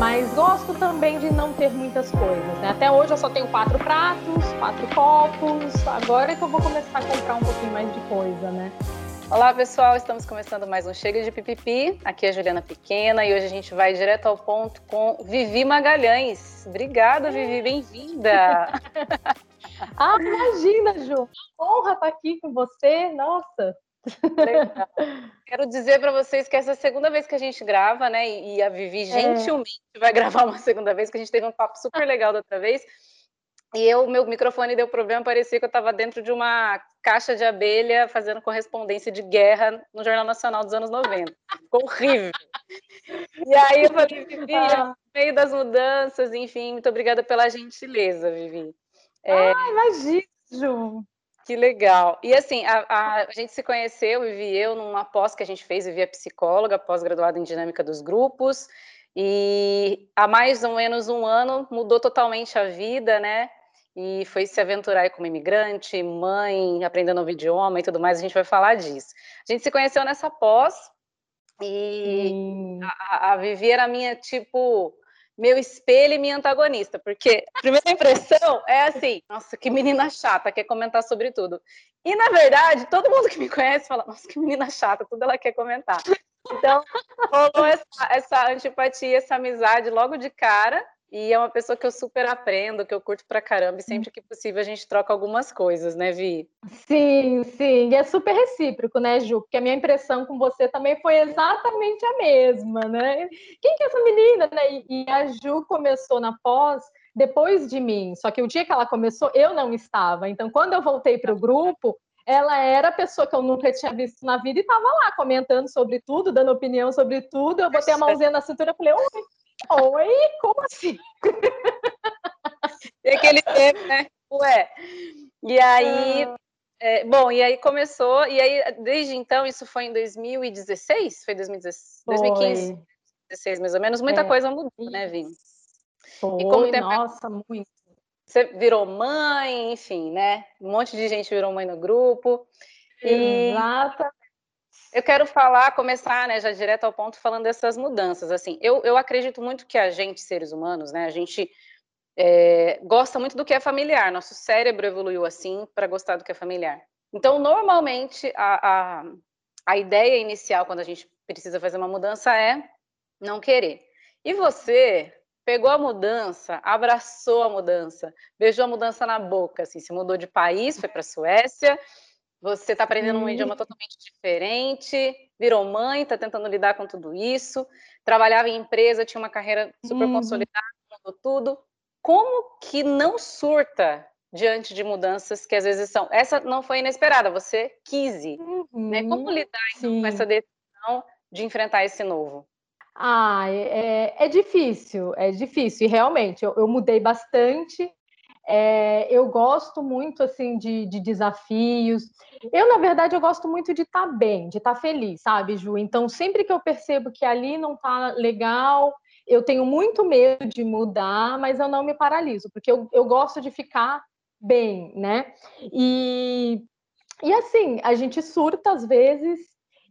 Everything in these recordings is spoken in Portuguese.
Mas gosto também de não ter muitas coisas, né? Até hoje eu só tenho quatro pratos, quatro copos. Agora é que eu vou começar a comprar um pouquinho mais de coisa, né? Olá, pessoal. Estamos começando mais um Chega de Pipipi. Aqui é a Juliana Pequena e hoje a gente vai direto ao ponto com Vivi Magalhães. Obrigada, Vivi. Bem-vinda. ah, imagina, Ju. Honra estar aqui com você. Nossa. Legal. Quero dizer para vocês que essa é a segunda vez que a gente grava, né? E a Vivi é. gentilmente é. vai gravar uma segunda vez, que a gente teve um papo super legal da outra vez. E eu, meu microfone deu problema, parecia que eu estava dentro de uma caixa de abelha fazendo correspondência de guerra no Jornal Nacional dos anos 90. Ficou horrível. E aí eu falei, Vivi, ah. no meio das mudanças, enfim, muito obrigada pela gentileza, Vivi. É... Ah, imagina, Ju. Que legal. E assim, a, a, a, gente se conheceu, Vivi e eu, numa pós que a gente fez, Vivi é psicóloga, pós-graduada em dinâmica dos grupos, e há mais ou menos um ano mudou totalmente a vida, né? e foi se aventurar como imigrante, mãe, aprendendo novo idioma e tudo mais, a gente vai falar disso. A gente se conheceu nessa pós e a, a Vivi era minha, tipo, meu espelho e minha antagonista, porque a primeira impressão é assim, nossa, que menina chata, quer comentar sobre tudo. E, na verdade, todo mundo que me conhece fala, nossa, que menina chata, tudo ela quer comentar. Então, rolou essa, essa antipatia, essa amizade logo de cara, e é uma pessoa que eu super aprendo, que eu curto pra caramba, e sempre que possível a gente troca algumas coisas, né, Vi? Sim, sim. E é super recíproco, né, Ju? Porque a minha impressão com você também foi exatamente a mesma, né? Quem que é essa menina, né? E a Ju começou na pós depois de mim. Só que o dia que ela começou, eu não estava. Então, quando eu voltei para o grupo, ela era a pessoa que eu nunca tinha visto na vida e estava lá comentando sobre tudo, dando opinião sobre tudo. Eu botei a mãozinha na cintura e falei: Oi, Oi? Como assim? E aquele tempo, né? Ué. E aí, ah. é, bom, e aí começou, e aí desde então, isso foi em 2016? Foi 2016, foi. 2015, 2016 mais ou menos, muita é. coisa mudou, né, Vim? Foi, e como tempo, nossa, muito. Você virou mãe, enfim, né? Um monte de gente virou mãe no grupo. E... Exatamente. Eu quero falar, começar, né, já direto ao ponto, falando dessas mudanças. Assim, eu, eu acredito muito que a gente, seres humanos, né, a gente é, gosta muito do que é familiar. Nosso cérebro evoluiu assim para gostar do que é familiar. Então, normalmente, a, a, a ideia inicial quando a gente precisa fazer uma mudança é não querer. E você pegou a mudança, abraçou a mudança, beijou a mudança na boca, assim, se mudou de país, foi para a Suécia, você está aprendendo um idioma totalmente diferente, virou mãe, está tentando lidar com tudo isso, trabalhava em empresa, tinha uma carreira super uhum. consolidada, mudou tudo. Como que não surta diante de mudanças que às vezes são. Essa não foi inesperada, você quis. Uhum. Né? Como uhum. lidar então, com essa decisão de enfrentar esse novo? Ah, é, é, é difícil, é difícil. E realmente, eu, eu mudei bastante é, eu gosto muito assim de, de, desafios. Eu, na verdade, eu gosto muito de estar tá bem, de estar tá feliz, sabe, Ju? Então, sempre que eu percebo que ali não está legal, eu tenho muito medo de mudar, mas eu não me paraliso, porque eu, eu gosto de ficar bem, né? E, e assim, a gente surta às vezes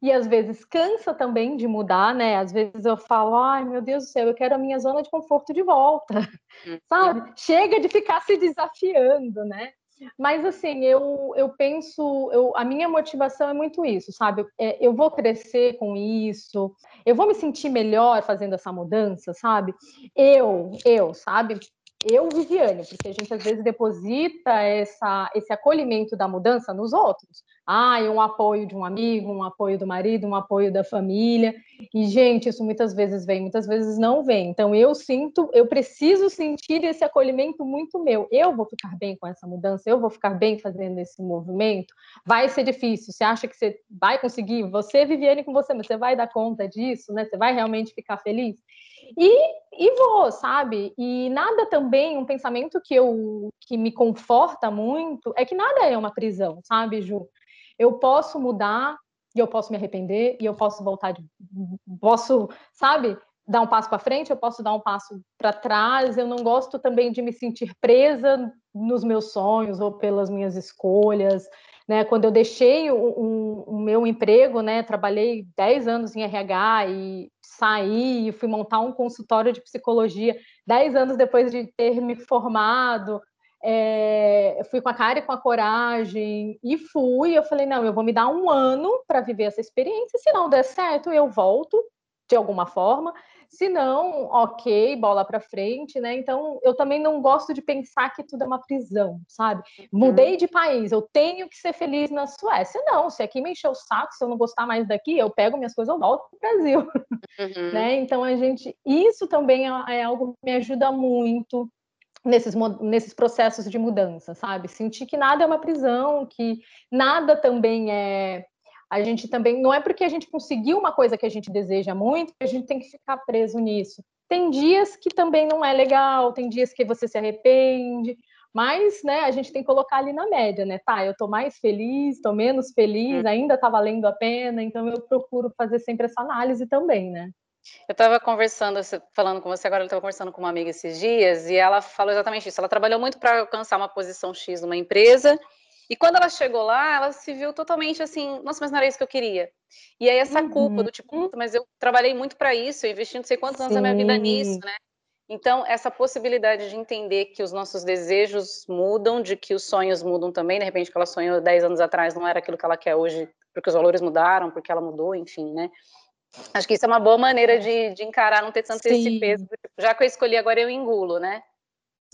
e às vezes cansa também de mudar, né? Às vezes eu falo, ai meu Deus do céu, eu quero a minha zona de conforto de volta, uhum. sabe? Chega de ficar se desafiando, né? Mas assim, eu, eu penso, eu, a minha motivação é muito isso, sabe? É, eu vou crescer com isso, eu vou me sentir melhor fazendo essa mudança, sabe? Eu, eu, sabe? Eu, Viviane, porque a gente às vezes deposita essa, esse acolhimento da mudança nos outros. Ah, um apoio de um amigo, um apoio do marido, um apoio da família. E, gente, isso muitas vezes vem, muitas vezes não vem. Então, eu sinto, eu preciso sentir esse acolhimento muito meu. Eu vou ficar bem com essa mudança, eu vou ficar bem fazendo esse movimento. Vai ser difícil. Você acha que você vai conseguir? Você, Viviane, com você, mas você vai dar conta disso, né? Você vai realmente ficar feliz? E, e vou, sabe? E nada também, um pensamento que eu que me conforta muito é que nada é uma prisão, sabe, Ju? Eu posso mudar e eu posso me arrepender e eu posso voltar de posso, sabe? Dar um passo para frente, eu posso dar um passo para trás. Eu não gosto também de me sentir presa nos meus sonhos ou pelas minhas escolhas. Né, quando eu deixei o, o, o meu emprego, né, trabalhei 10 anos em RH e saí, fui montar um consultório de psicologia dez anos depois de ter me formado. É, fui com a cara e com a coragem e fui. Eu falei: não, eu vou me dar um ano para viver essa experiência. Se não der certo, eu volto de alguma forma. Se não, ok, bola para frente, né? Então, eu também não gosto de pensar que tudo é uma prisão, sabe? Mudei de país, eu tenho que ser feliz na Suécia. Não, se aqui me encher o saco, se eu não gostar mais daqui, eu pego minhas coisas, eu volto para o Brasil, uhum. né? Então, a gente, isso também é, é algo que me ajuda muito nesses, nesses processos de mudança, sabe? Sentir que nada é uma prisão, que nada também é a gente também não é porque a gente conseguiu uma coisa que a gente deseja muito que a gente tem que ficar preso nisso. Tem dias que também não é legal, tem dias que você se arrepende, mas né, a gente tem que colocar ali na média, né? Tá, eu tô mais feliz, tô menos feliz, hum. ainda tá valendo a pena, então eu procuro fazer sempre essa análise também, né? Eu estava conversando, falando com você agora, eu estava conversando com uma amiga esses dias e ela falou exatamente isso. Ela trabalhou muito para alcançar uma posição X numa empresa e quando ela chegou lá, ela se viu totalmente assim, nossa, mas não era isso que eu queria. E aí essa uhum. culpa do tipo, mas eu trabalhei muito para isso, eu investi não sei quantos Sim. anos da minha vida nisso, né? Então, essa possibilidade de entender que os nossos desejos mudam, de que os sonhos mudam também, de repente que ela sonhou 10 anos atrás não era aquilo que ela quer hoje, porque os valores mudaram, porque ela mudou, enfim, né? Acho que isso é uma boa maneira de, de encarar, não ter tanto Sim. esse peso. Já que eu escolhi, agora eu engulo, né?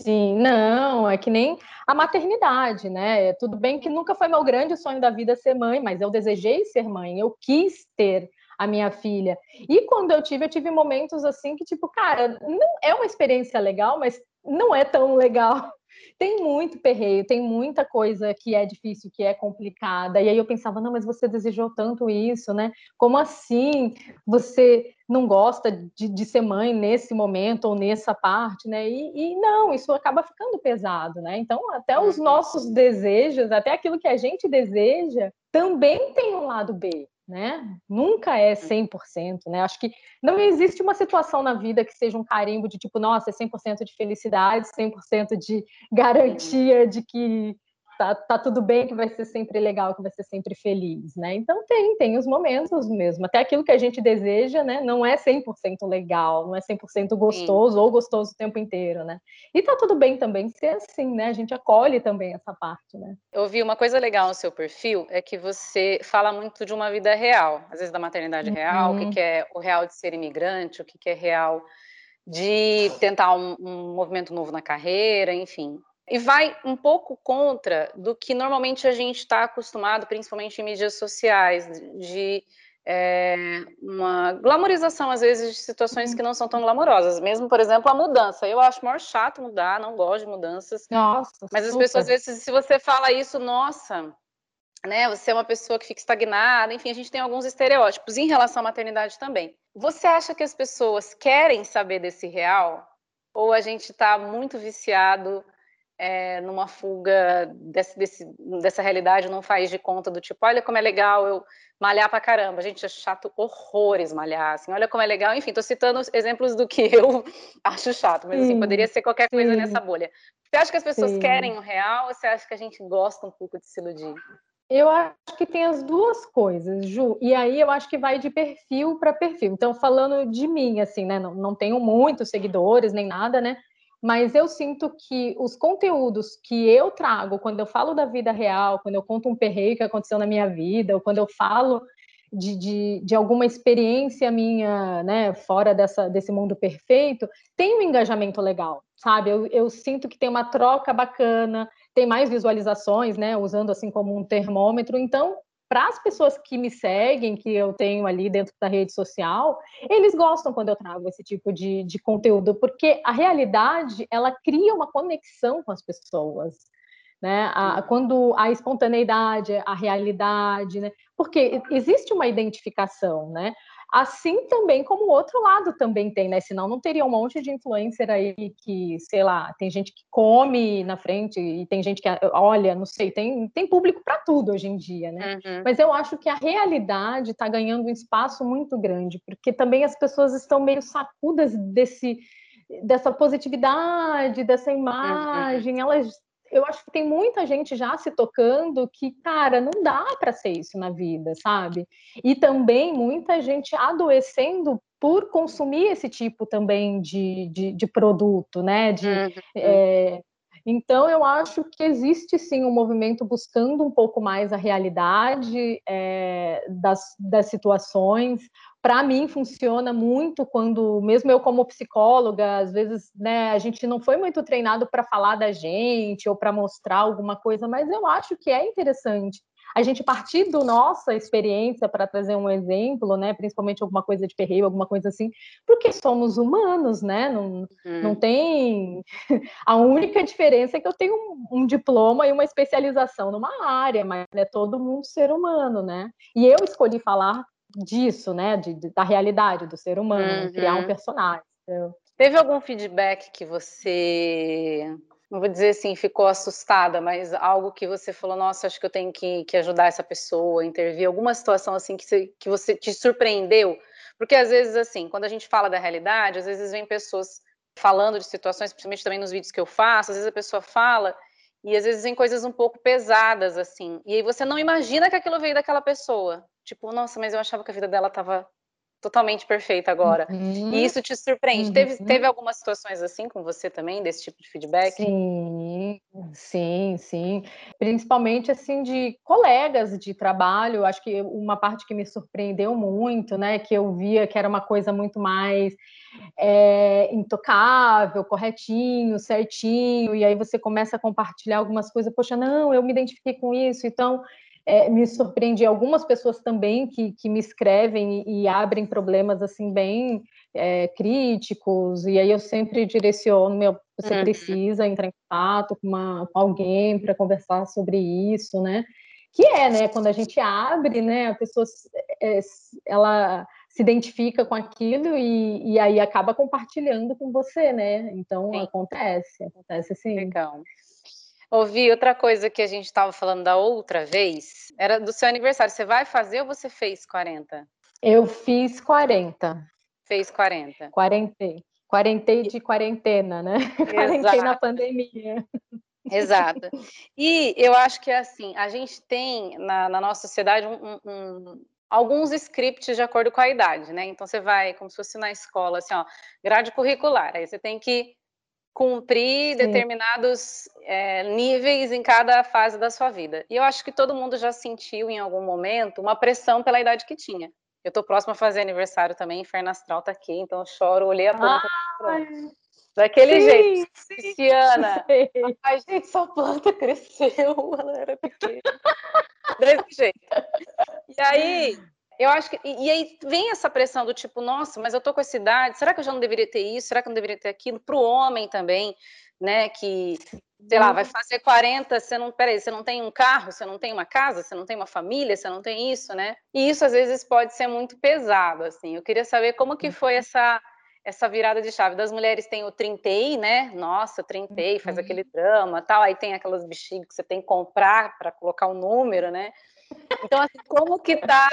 Sim, não, é que nem a maternidade, né? Tudo bem que nunca foi meu grande sonho da vida ser mãe, mas eu desejei ser mãe, eu quis ter a minha filha. E quando eu tive, eu tive momentos assim que, tipo, cara, não é uma experiência legal, mas não é tão legal tem muito perreio, tem muita coisa que é difícil, que é complicada. E aí eu pensava, não, mas você desejou tanto isso, né? Como assim você não gosta de, de ser mãe nesse momento ou nessa parte, né? E, e, não, isso acaba ficando pesado, né? Então, até os uhum. nossos desejos, até aquilo que a gente deseja, também tem um lado B né? Nunca é 100%, né? Acho que não existe uma situação na vida que seja um carimbo de tipo, nossa, é 100% de felicidade, 100% de garantia de que tá, tá tudo bem, que vai ser sempre legal, que vai ser sempre feliz, né? Então tem, tem os momentos mesmo. Até aquilo que a gente deseja, né? Não é 100% legal, não é 100% gostoso Sim. ou gostoso o tempo inteiro, né? E tá tudo bem também ser assim, né? A gente acolhe também essa parte, né? Eu vi uma coisa legal no seu perfil, é que você fala muito de uma vida real, às vezes da maternidade uhum. real, o que, que é o real de ser imigrante, o que, que é real de tentar um, um movimento novo na carreira, enfim. E vai um pouco contra do que normalmente a gente está acostumado, principalmente em mídias sociais, de é, uma glamorização, às vezes, de situações que não são tão glamorosas. Mesmo, por exemplo, a mudança. Eu acho maior chato mudar, não gosto de mudanças. Nossa, Mas super. as pessoas, às vezes, se você fala isso, nossa, né, você é uma pessoa que fica estagnada, enfim, a gente tem alguns estereótipos em relação à maternidade também. Você acha que as pessoas querem saber desse real? Ou a gente está muito viciado é, numa fuga desse, desse, dessa realidade, não faz de conta do tipo, olha como é legal eu malhar pra caramba. Gente, é chato horrores malhar, assim, olha como é legal. Enfim, tô citando exemplos do que eu acho chato, mas assim, sim, poderia ser qualquer coisa sim. nessa bolha. Você acha que as pessoas sim. querem o real ou você acha que a gente gosta um pouco de se iludir? Eu acho que tem as duas coisas, Ju. E aí eu acho que vai de perfil para perfil. Então, falando de mim, assim, né? Não, não tenho muitos seguidores nem nada, né? Mas eu sinto que os conteúdos que eu trago quando eu falo da vida real, quando eu conto um perreio que aconteceu na minha vida, ou quando eu falo de, de, de alguma experiência minha, né, fora dessa, desse mundo perfeito, tem um engajamento legal, sabe? Eu, eu sinto que tem uma troca bacana, tem mais visualizações, né, usando assim como um termômetro, então para as pessoas que me seguem, que eu tenho ali dentro da rede social, eles gostam quando eu trago esse tipo de, de conteúdo, porque a realidade ela cria uma conexão com as pessoas. Né? A, quando a espontaneidade, a realidade, né? porque existe uma identificação, né? Assim também como o outro lado também tem, né? Senão não teria um monte de influencer aí que, sei lá, tem gente que come na frente e tem gente que olha, não sei, tem, tem público para tudo hoje em dia, né? Uhum. Mas eu acho que a realidade está ganhando um espaço muito grande, porque também as pessoas estão meio sacudas desse dessa positividade, dessa uhum. imagem, uhum. elas eu acho que tem muita gente já se tocando que, cara, não dá para ser isso na vida, sabe? E também muita gente adoecendo por consumir esse tipo também de, de, de produto, né? De, uhum. é, então, eu acho que existe sim um movimento buscando um pouco mais a realidade é, das, das situações. Para mim, funciona muito quando, mesmo eu como psicóloga, às vezes né, a gente não foi muito treinado para falar da gente ou para mostrar alguma coisa, mas eu acho que é interessante a gente partir da nossa experiência para trazer um exemplo, né, principalmente alguma coisa de perreio, alguma coisa assim, porque somos humanos, né? Não, uhum. não tem. A única diferença é que eu tenho um, um, diploma e uma especialização numa área, mas é todo mundo ser humano, né? E eu escolhi falar disso, né, de, de da realidade do ser humano, uhum. criar um uhum. personagem. Teve algum feedback que você não vou dizer assim, ficou assustada, mas algo que você falou, nossa, acho que eu tenho que, que ajudar essa pessoa, intervir, alguma situação assim que você, que você te surpreendeu? Porque às vezes, assim, quando a gente fala da realidade, às vezes vem pessoas falando de situações, principalmente também nos vídeos que eu faço, às vezes a pessoa fala e às vezes vem coisas um pouco pesadas, assim, e aí você não imagina que aquilo veio daquela pessoa. Tipo, nossa, mas eu achava que a vida dela estava totalmente perfeita agora. Uhum. E isso te surpreende. Uhum. Teve, teve algumas situações assim com você também, desse tipo de feedback? Sim, sim, sim. Principalmente assim de colegas de trabalho. Acho que uma parte que me surpreendeu muito, né, que eu via que era uma coisa muito mais é, intocável, corretinho, certinho, e aí você começa a compartilhar algumas coisas, poxa, não, eu me identifiquei com isso, então é, me surpreendi. Algumas pessoas também que, que me escrevem e, e abrem problemas assim bem é, críticos. E aí eu sempre direciono meu você uhum. precisa entrar em contato com, uma, com alguém para conversar sobre isso né? Que é né quando a gente abre né a pessoa é, ela se identifica com aquilo e, e aí acaba compartilhando com você né? Então Sim. acontece acontece sim. Legal Ouvi outra coisa que a gente estava falando da outra vez, era do seu aniversário. Você vai fazer ou você fez 40? Eu fiz 40. Fez 40. Quarentei. Quarentei de quarentena, né? Quarentei na pandemia. Exato. E eu acho que é assim, a gente tem na, na nossa sociedade um, um, alguns scripts de acordo com a idade, né? Então você vai, como se fosse na escola, assim, ó, grade curricular. Aí você tem que cumprir Sim. determinados é, níveis em cada fase da sua vida. E eu acho que todo mundo já sentiu em algum momento uma pressão pela idade que tinha. Eu tô próxima a fazer aniversário também, Inferno Astral tá aqui, então eu choro, olhei a planta. Daquele sim, jeito, sim, Cristiana. Ai, gente, sua planta cresceu, ela era pequena. Desse jeito. E aí, eu acho que. E, e, aí vem essa pressão do tipo, nossa, mas eu tô com essa idade, será que eu já não deveria ter isso? Será que eu não deveria ter aquilo? Para o homem também, né? Que, sei lá, vai uhum. fazer 40, você não. Peraí, você não tem um carro, você não tem uma casa, você não tem uma família, você não tem isso, né? E isso às vezes pode ser muito pesado, assim. Eu queria saber como que foi uhum. essa. Essa virada de chave das mulheres tem o trintei, né? Nossa, trintei, faz uhum. aquele drama, tal. Aí tem aquelas bexigas que você tem que comprar para colocar o um número, né? Então, assim, como que tá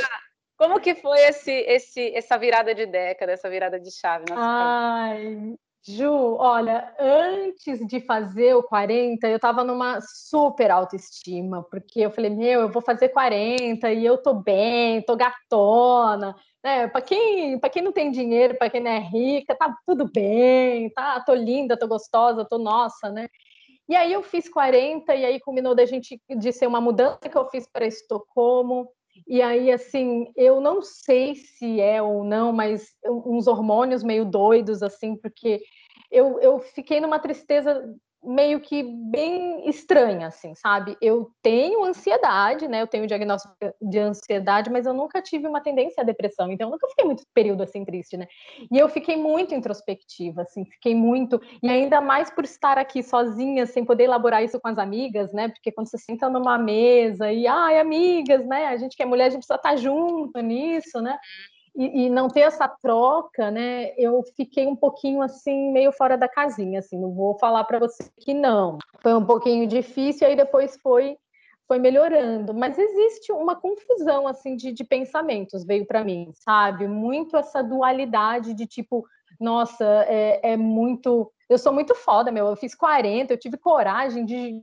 como que foi esse, esse, essa virada de década, essa virada de chave? Ai, Ju, olha, antes de fazer o 40, eu estava numa super autoestima, porque eu falei, meu, eu vou fazer 40 e eu tô bem, tô gatona, né? Para quem, quem não tem dinheiro, para quem não é rica, tá tudo bem, tá? Tô linda, tô gostosa, tô nossa, né? E aí eu fiz 40 e aí combinou da gente de ser uma mudança que eu fiz para Estocolmo. E aí, assim, eu não sei se é ou não, mas uns hormônios meio doidos, assim, porque eu, eu fiquei numa tristeza meio que bem estranha, assim, sabe? Eu tenho ansiedade, né? Eu tenho diagnóstico de ansiedade, mas eu nunca tive uma tendência à depressão, então eu nunca fiquei muito período assim triste, né? E eu fiquei muito introspectiva, assim, fiquei muito, e ainda mais por estar aqui sozinha, sem poder elaborar isso com as amigas, né? Porque quando você senta numa mesa e, ai, amigas, né? A gente que é mulher, a gente precisa estar junto nisso, né? E, e, não ter essa troca, né? Eu fiquei um pouquinho assim, meio fora da casinha, assim. Não vou falar para você que não. Foi um pouquinho difícil, aí depois foi foi melhorando, mas existe uma confusão assim de, de pensamentos veio para mim, sabe? Muito essa dualidade de tipo, nossa, é, é muito, eu sou muito foda, meu, eu fiz 40, eu tive coragem de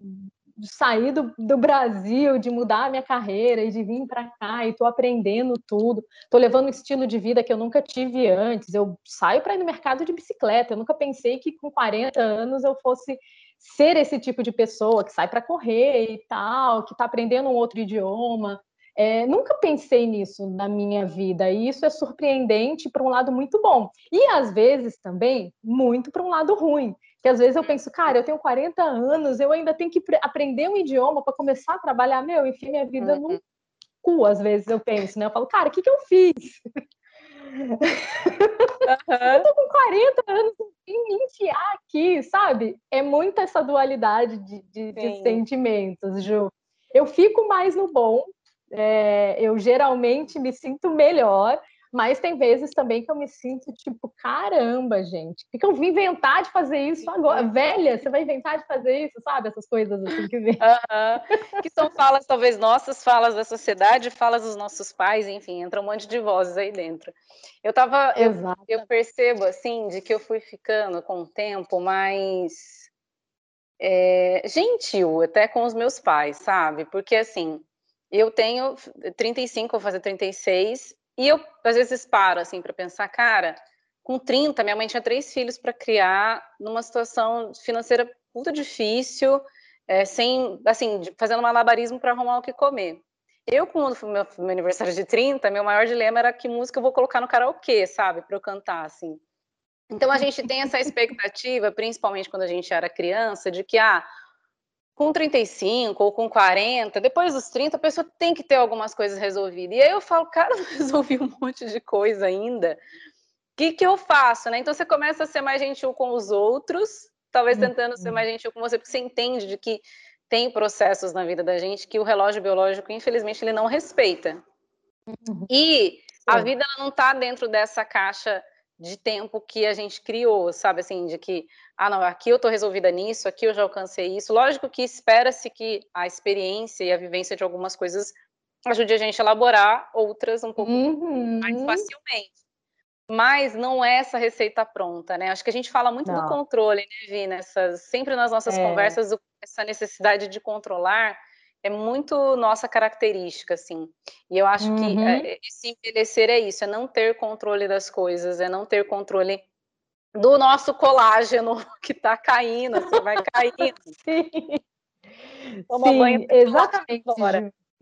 sair do, do Brasil, de mudar a minha carreira e de vir para cá e estou aprendendo tudo. Estou levando um estilo de vida que eu nunca tive antes. Eu saio para ir no mercado de bicicleta. Eu nunca pensei que com 40 anos eu fosse ser esse tipo de pessoa que sai para correr e tal, que está aprendendo um outro idioma. É, nunca pensei nisso na minha vida, e isso é surpreendente para um lado muito bom. E às vezes também muito para um lado ruim. Que às vezes eu penso, cara, eu tenho 40 anos, eu ainda tenho que aprender um idioma para começar a trabalhar. Meu, enfim, minha vida uhum. no cu, às vezes eu penso, né? Eu falo, cara, o que, que eu fiz? Uhum. eu tô com 40 anos em me enfiar aqui, sabe? É muita essa dualidade de, de, de sentimentos, Ju. Eu fico mais no bom, é, eu geralmente me sinto melhor, mas tem vezes também que eu me sinto tipo, caramba, gente, o que, eu vim inventar de fazer isso agora? Velha, você vai inventar de fazer isso, sabe? Essas coisas assim que vem. Que são falas, talvez nossas, falas da sociedade, falas dos nossos pais, enfim, entra um monte de vozes aí dentro. Eu tava, eu, eu percebo assim, de que eu fui ficando com o tempo mais é, gentil até com os meus pais, sabe? Porque assim, eu tenho 35, vou fazer 36, e eu às vezes paro assim para pensar, cara, com 30, minha mãe tinha três filhos para criar numa situação financeira muito difícil, é, sem, assim, fazendo malabarismo para arrumar o que comer. Eu, quando foi meu, meu aniversário de 30, meu maior dilema era que música eu vou colocar no karaokê, sabe, para eu cantar, assim. Então a gente tem essa expectativa, principalmente quando a gente era criança, de que ah, com 35 ou com 40, depois dos 30, a pessoa tem que ter algumas coisas resolvidas. E aí eu falo, cara, não resolvi um monte de coisa ainda. O que, que eu faço, né? Então você começa a ser mais gentil com os outros, talvez uhum. tentando ser mais gentil com você, porque você entende de que tem processos na vida da gente que o relógio biológico, infelizmente, ele não respeita. Uhum. E a vida não está dentro dessa caixa de tempo que a gente criou, sabe assim, de que, ah, não, aqui eu estou resolvida nisso, aqui eu já alcancei isso. Lógico que espera-se que a experiência e a vivência de algumas coisas ajude a gente a elaborar outras um pouco uhum. mais facilmente. Mas não é essa receita pronta, né? Acho que a gente fala muito não. do controle, né, Vi? Nessas, sempre nas nossas é. conversas, essa necessidade de controlar é muito nossa característica, assim. E eu acho uhum. que esse envelhecer é isso, é não ter controle das coisas, é não ter controle do nosso colágeno que está caindo, assim, vai caindo. Sim, Toma Sim banho, exatamente.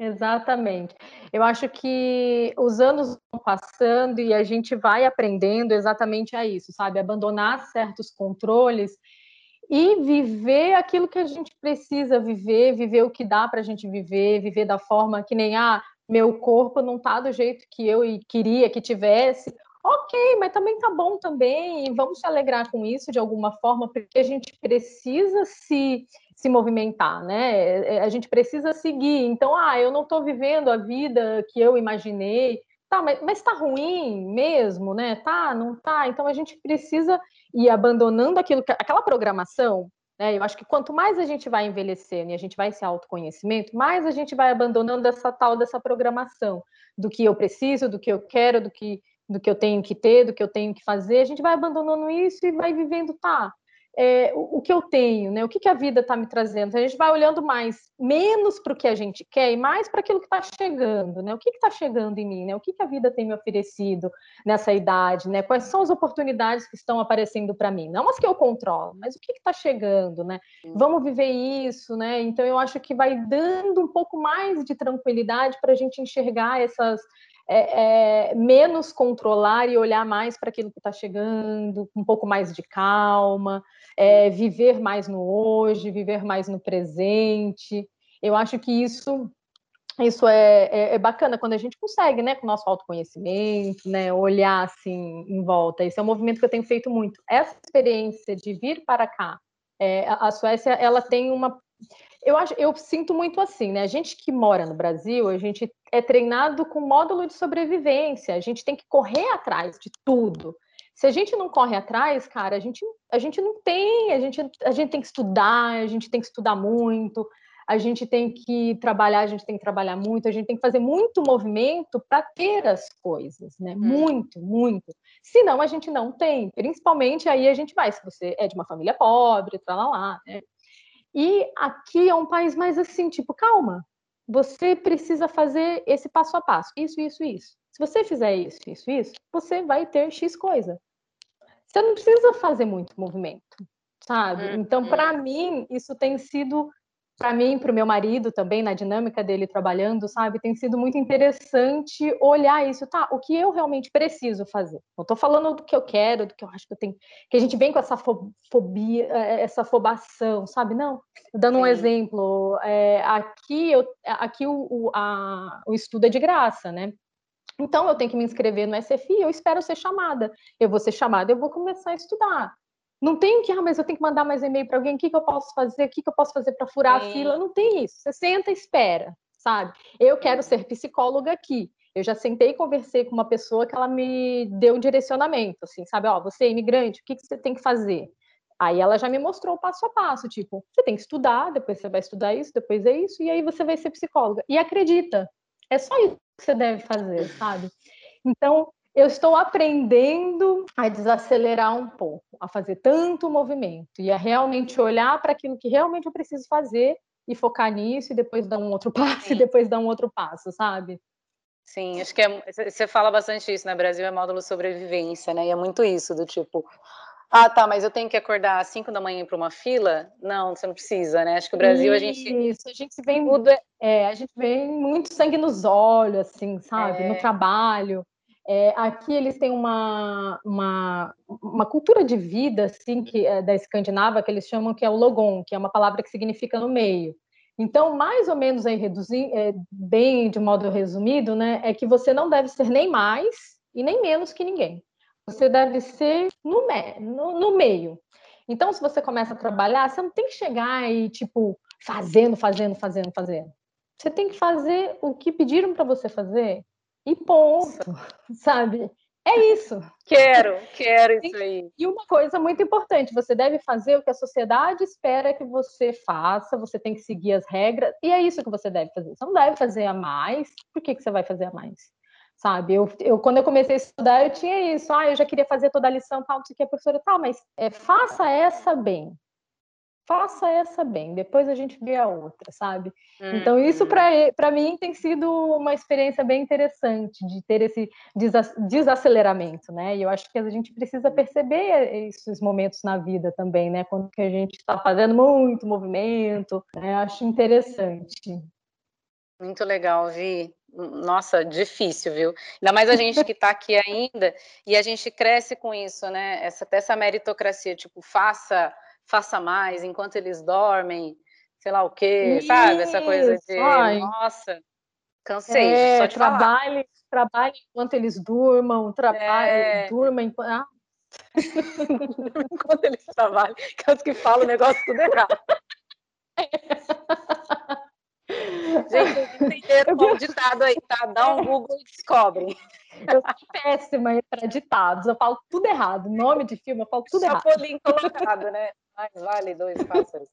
Exatamente. Eu acho que os anos vão passando e a gente vai aprendendo exatamente a isso, sabe? Abandonar certos controles e viver aquilo que a gente precisa viver, viver o que dá para a gente viver, viver da forma que nem ah, meu corpo não tá do jeito que eu queria que tivesse. Ok, mas também tá bom também, vamos se alegrar com isso de alguma forma, porque a gente precisa se, se movimentar, né? É, a gente precisa seguir. Então, ah, eu não estou vivendo a vida que eu imaginei, Tá, mas, mas tá ruim mesmo, né? Tá, não tá? Então a gente precisa ir abandonando aquilo, aquela programação, né? Eu acho que quanto mais a gente vai envelhecendo e a gente vai se autoconhecimento, mais a gente vai abandonando essa tal dessa programação do que eu preciso, do que eu quero, do que do que eu tenho que ter, do que eu tenho que fazer, a gente vai abandonando isso e vai vivendo, tá? É, o, o, que eu tenho, né? O que, que a vida está me trazendo? A gente vai olhando mais, menos para o que a gente quer e mais para aquilo que está chegando, né? O que está chegando em mim, né? O que, que a vida tem me oferecido nessa idade, né? Quais são as oportunidades que estão aparecendo para mim? Não as que eu controlo, mas o que está chegando, né? Vamos viver isso, né? Então eu acho que vai dando um pouco mais de tranquilidade para a gente enxergar essas é, é, menos controlar e olhar mais para aquilo que está chegando, um pouco mais de calma, é, viver mais no hoje, viver mais no presente. Eu acho que isso isso é, é, é, bacana quando a gente consegue, né, com o nosso autoconhecimento, né, olhar assim em volta. Esse é um movimento que eu tenho feito muito. Essa experiência de vir para cá, é, a Suécia, ela tem uma eu acho, eu sinto muito assim, né? A gente que mora no Brasil, a gente é treinado com módulo de sobrevivência. A gente tem que correr atrás de tudo. Se a gente não corre atrás, cara, a gente, a gente não tem, a gente, a gente tem que estudar, a gente tem que estudar muito, a gente tem que trabalhar, a gente tem que trabalhar muito, a gente tem que fazer muito movimento para ter as coisas, né? Hum. Muito, muito. Senão a gente não tem. Principalmente aí a gente vai, se você é de uma família pobre, tá lá, né? E aqui é um país mais assim, tipo, calma, você precisa fazer esse passo a passo, isso, isso, isso. Se você fizer isso, isso, isso, você vai ter X coisa. Você não precisa fazer muito movimento, sabe? Uhum. Então, para mim, isso tem sido para mim, para o meu marido também, na dinâmica dele trabalhando, sabe, tem sido muito interessante olhar isso, tá? O que eu realmente preciso fazer? Não estou falando do que eu quero, do que eu acho que eu tenho, que a gente vem com essa fobia, é, essa fobação, sabe? Não. Dando Sim. um exemplo, é, aqui eu, aqui o, o, a, o estudo é de graça, né? Então eu tenho que me inscrever no SFI, eu espero ser chamada. Eu vou ser chamada, eu vou começar a estudar. Não tem que, ah, mas eu tenho que mandar mais e-mail para alguém, o que, que eu posso fazer, o que, que eu posso fazer para furar Sim. a fila? Não tem isso. Você senta e espera, sabe? Eu quero ser psicóloga aqui. Eu já sentei e conversei com uma pessoa que ela me deu um direcionamento, assim, sabe? Ó, você é imigrante, o que, que você tem que fazer? Aí ela já me mostrou o passo a passo, tipo, você tem que estudar, depois você vai estudar isso, depois é isso, e aí você vai ser psicóloga. E acredita, é só isso que você deve fazer, sabe? Então, eu estou aprendendo a desacelerar um pouco, a fazer tanto movimento e a realmente olhar para aquilo que realmente eu preciso fazer e focar nisso e depois dar um outro passo Sim. e depois dar um outro passo, sabe? Sim, acho que é, você fala bastante isso, né? Brasil é módulo sobrevivência, né? E é muito isso, do tipo, ah, tá, mas eu tenho que acordar às 5 da manhã para uma fila? Não, você não precisa, né? Acho que o Brasil a gente. Isso, a gente vem. Tudo é... é... a gente vem muito sangue nos olhos, assim, sabe? É... No trabalho. É, aqui eles têm uma, uma, uma, cultura de vida assim que é da Escandinava que eles chamam que é o logon, que é uma palavra que significa no meio. Então, mais ou menos aí reduzir, é, bem de modo resumido, né, é que você não deve ser nem mais e nem menos que ninguém. Você deve ser no, me, no, no meio. Então, se você começa a trabalhar, você não tem que chegar e tipo fazendo, fazendo, fazendo, fazendo. Você tem que fazer o que pediram para você fazer e ponto, sabe? É isso. Quero, quero isso aí. E uma coisa muito importante, você deve fazer o que a sociedade espera que você faça, você tem que seguir as regras, e é isso que você deve fazer. Você não deve fazer a mais, por que, que você vai fazer a mais? Sabe, eu, eu quando eu comecei a estudar, eu tinha isso, ah, eu já queria fazer toda a lição, tal, não sei o que, a professora, tá, mas é, faça essa bem, faça essa bem, depois a gente vê a outra, sabe? Hum, então, isso para mim tem sido uma experiência bem interessante de ter esse desaceleramento, né? E eu acho que a gente precisa perceber esses momentos na vida também, né? Quando que a gente está fazendo muito movimento, né? Acho interessante. Muito legal, Vi. Nossa, difícil, viu? Ainda mais a gente que está aqui ainda e a gente cresce com isso, né? Essa, essa meritocracia, tipo, faça faça mais enquanto eles dormem, sei lá o quê, Isso. sabe? Essa coisa de, Ai. nossa, cansei. É, só trabalhe, trabalhe enquanto eles durmam, trabalhe, é... durma enquanto... Ah. enquanto eles trabalham, que é os que falam o negócio tudo errado. Gente, entenderam o ditado aí, tá? Dá um Google e descobre. Eu sou péssima para ditados, eu falo tudo errado. Nome de filme, eu falo tudo Chapolin errado. Chapolin colocado, né? Mais vale dois pássaros.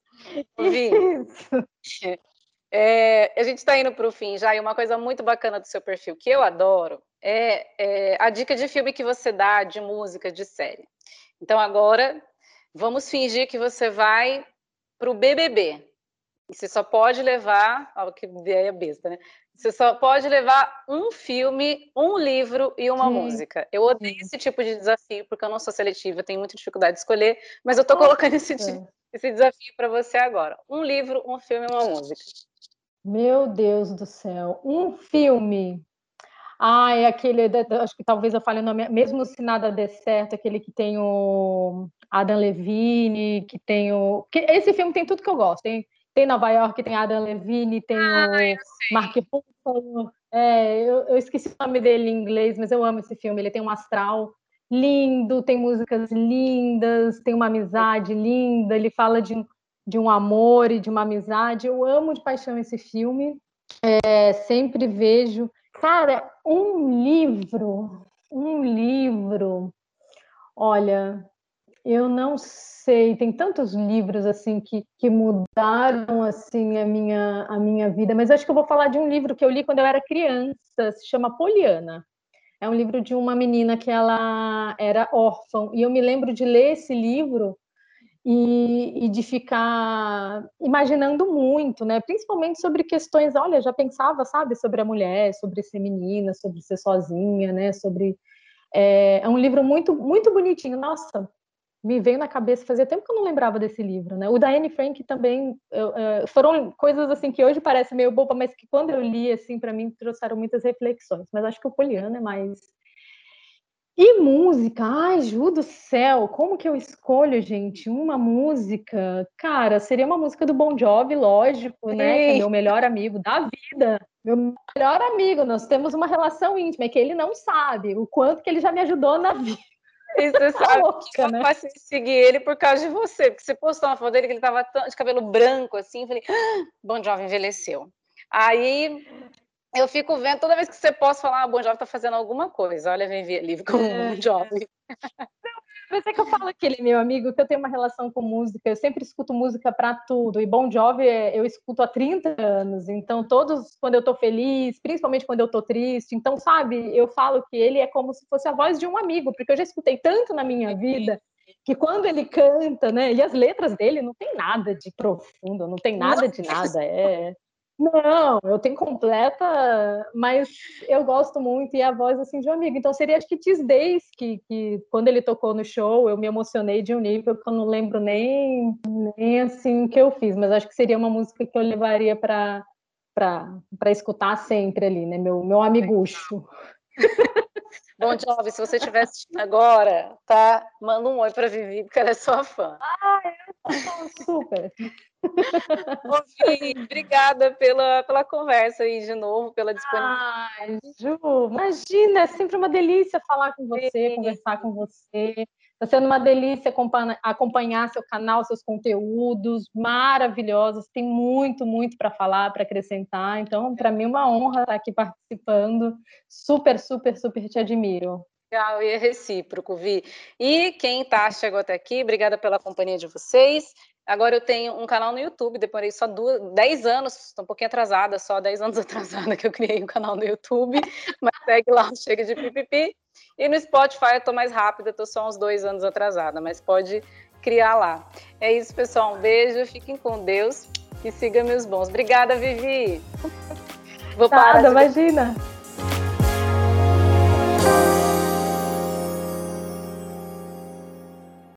É, a gente está indo para o fim já, e uma coisa muito bacana do seu perfil, que eu adoro, é, é a dica de filme que você dá, de música, de série. Então, agora, vamos fingir que você vai para o BBB. E você só pode levar, ó, que ideia besta, né? Você só pode levar um filme, um livro e uma Sim. música. Eu odeio esse tipo de desafio, porque eu não sou seletiva, tenho muita dificuldade de escolher, mas eu estou colocando esse, esse desafio para você agora. Um livro, um filme e uma música. Meu Deus do céu. Um filme. Ah, é aquele, acho que talvez eu fale o nome, mesmo se nada der certo, aquele que tem o Adam Levine, que tem o... Esse filme tem tudo que eu gosto, tem tem Nova York, tem Adam Levine, tem ah, o Mark Ruffalo. É, eu, eu, esqueci o nome dele em inglês, mas eu amo esse filme. Ele tem um astral lindo, tem músicas lindas, tem uma amizade linda. Ele fala de, de um amor e de uma amizade. Eu amo de paixão esse filme. É, sempre vejo. Cara, um livro, um livro. Olha, eu não sei, tem tantos livros assim que, que mudaram assim a minha a minha vida, mas acho que eu vou falar de um livro que eu li quando eu era criança, se chama Poliana. É um livro de uma menina que ela era órfã e eu me lembro de ler esse livro e, e, de ficar imaginando muito, né? Principalmente sobre questões, olha, já pensava, sabe, sobre a mulher, sobre ser menina, sobre ser sozinha, né? Sobre é, é um livro muito muito bonitinho. Nossa, me veio na cabeça, fazia tempo que eu não lembrava desse livro, né? O da Anne Frank também eu, eu, foram coisas assim que hoje parece meio boba, mas que quando eu li assim para mim trouxeram muitas reflexões. Mas acho que o Poliana é mais e música, ai, Ju do céu, como que eu escolho, gente, uma música? Cara, seria uma música do Bon Jovi, lógico, né? Que é meu melhor amigo da vida, meu melhor amigo. Nós temos uma relação íntima, é que ele não sabe o quanto que ele já me ajudou na vida. E você sabe louca, que eu né? passei a seguir ele por causa de você, porque você postou uma foto dele que ele tava de cabelo branco assim, eu falei, ah, Bon Jovi envelheceu. Aí eu fico vendo, toda vez que você possa falar, ah, Bon Jovi tá fazendo alguma coisa. Olha, vem ver livro com é. Bon Jovi. Mas é que eu falo aquele meu amigo que eu tenho uma relação com música, eu sempre escuto música para tudo. E Bon Jovi eu escuto há 30 anos, então todos quando eu tô feliz, principalmente quando eu tô triste, então sabe, eu falo que ele é como se fosse a voz de um amigo, porque eu já escutei tanto na minha vida que quando ele canta, né, e as letras dele não tem nada de profundo, não tem nada de nada, é não, eu tenho completa, mas eu gosto muito e a voz assim de um amigo. Então seria acho que Tis Days, que, que quando ele tocou no show, eu me emocionei de um nível que eu não lembro nem, nem assim o que eu fiz, mas acho que seria uma música que eu levaria para para escutar sempre ali, né? Meu, meu amigucho. Bom, Jovem, se você estiver assistindo agora, tá? Manda um oi para Vivi, porque ela é sua fã. Ah, eu sou super. Ô, obrigada pela, pela conversa aí de novo, pela disponibilidade. Ai, Ju, imagina, é sempre uma delícia falar com você, Sim. conversar com você. Está sendo uma delícia acompanhar seu canal, seus conteúdos maravilhosos. Tem muito, muito para falar, para acrescentar. Então, para mim, é uma honra estar aqui participando. Super, super, super te admiro. Legal, e é recíproco, Vi. E quem tá, chegou até aqui, obrigada pela companhia de vocês. Agora eu tenho um canal no YouTube, demorei só duas, 10 anos, estou um pouquinho atrasada, só 10 anos atrasada que eu criei um canal no YouTube, mas segue lá, chega de pipipi. E no Spotify eu estou mais rápida, estou só uns dois anos atrasada, mas pode criar lá. É isso, pessoal, um beijo, fiquem com Deus e siga meus bons. Obrigada, Vivi! Vou parar Nada, de... imagina!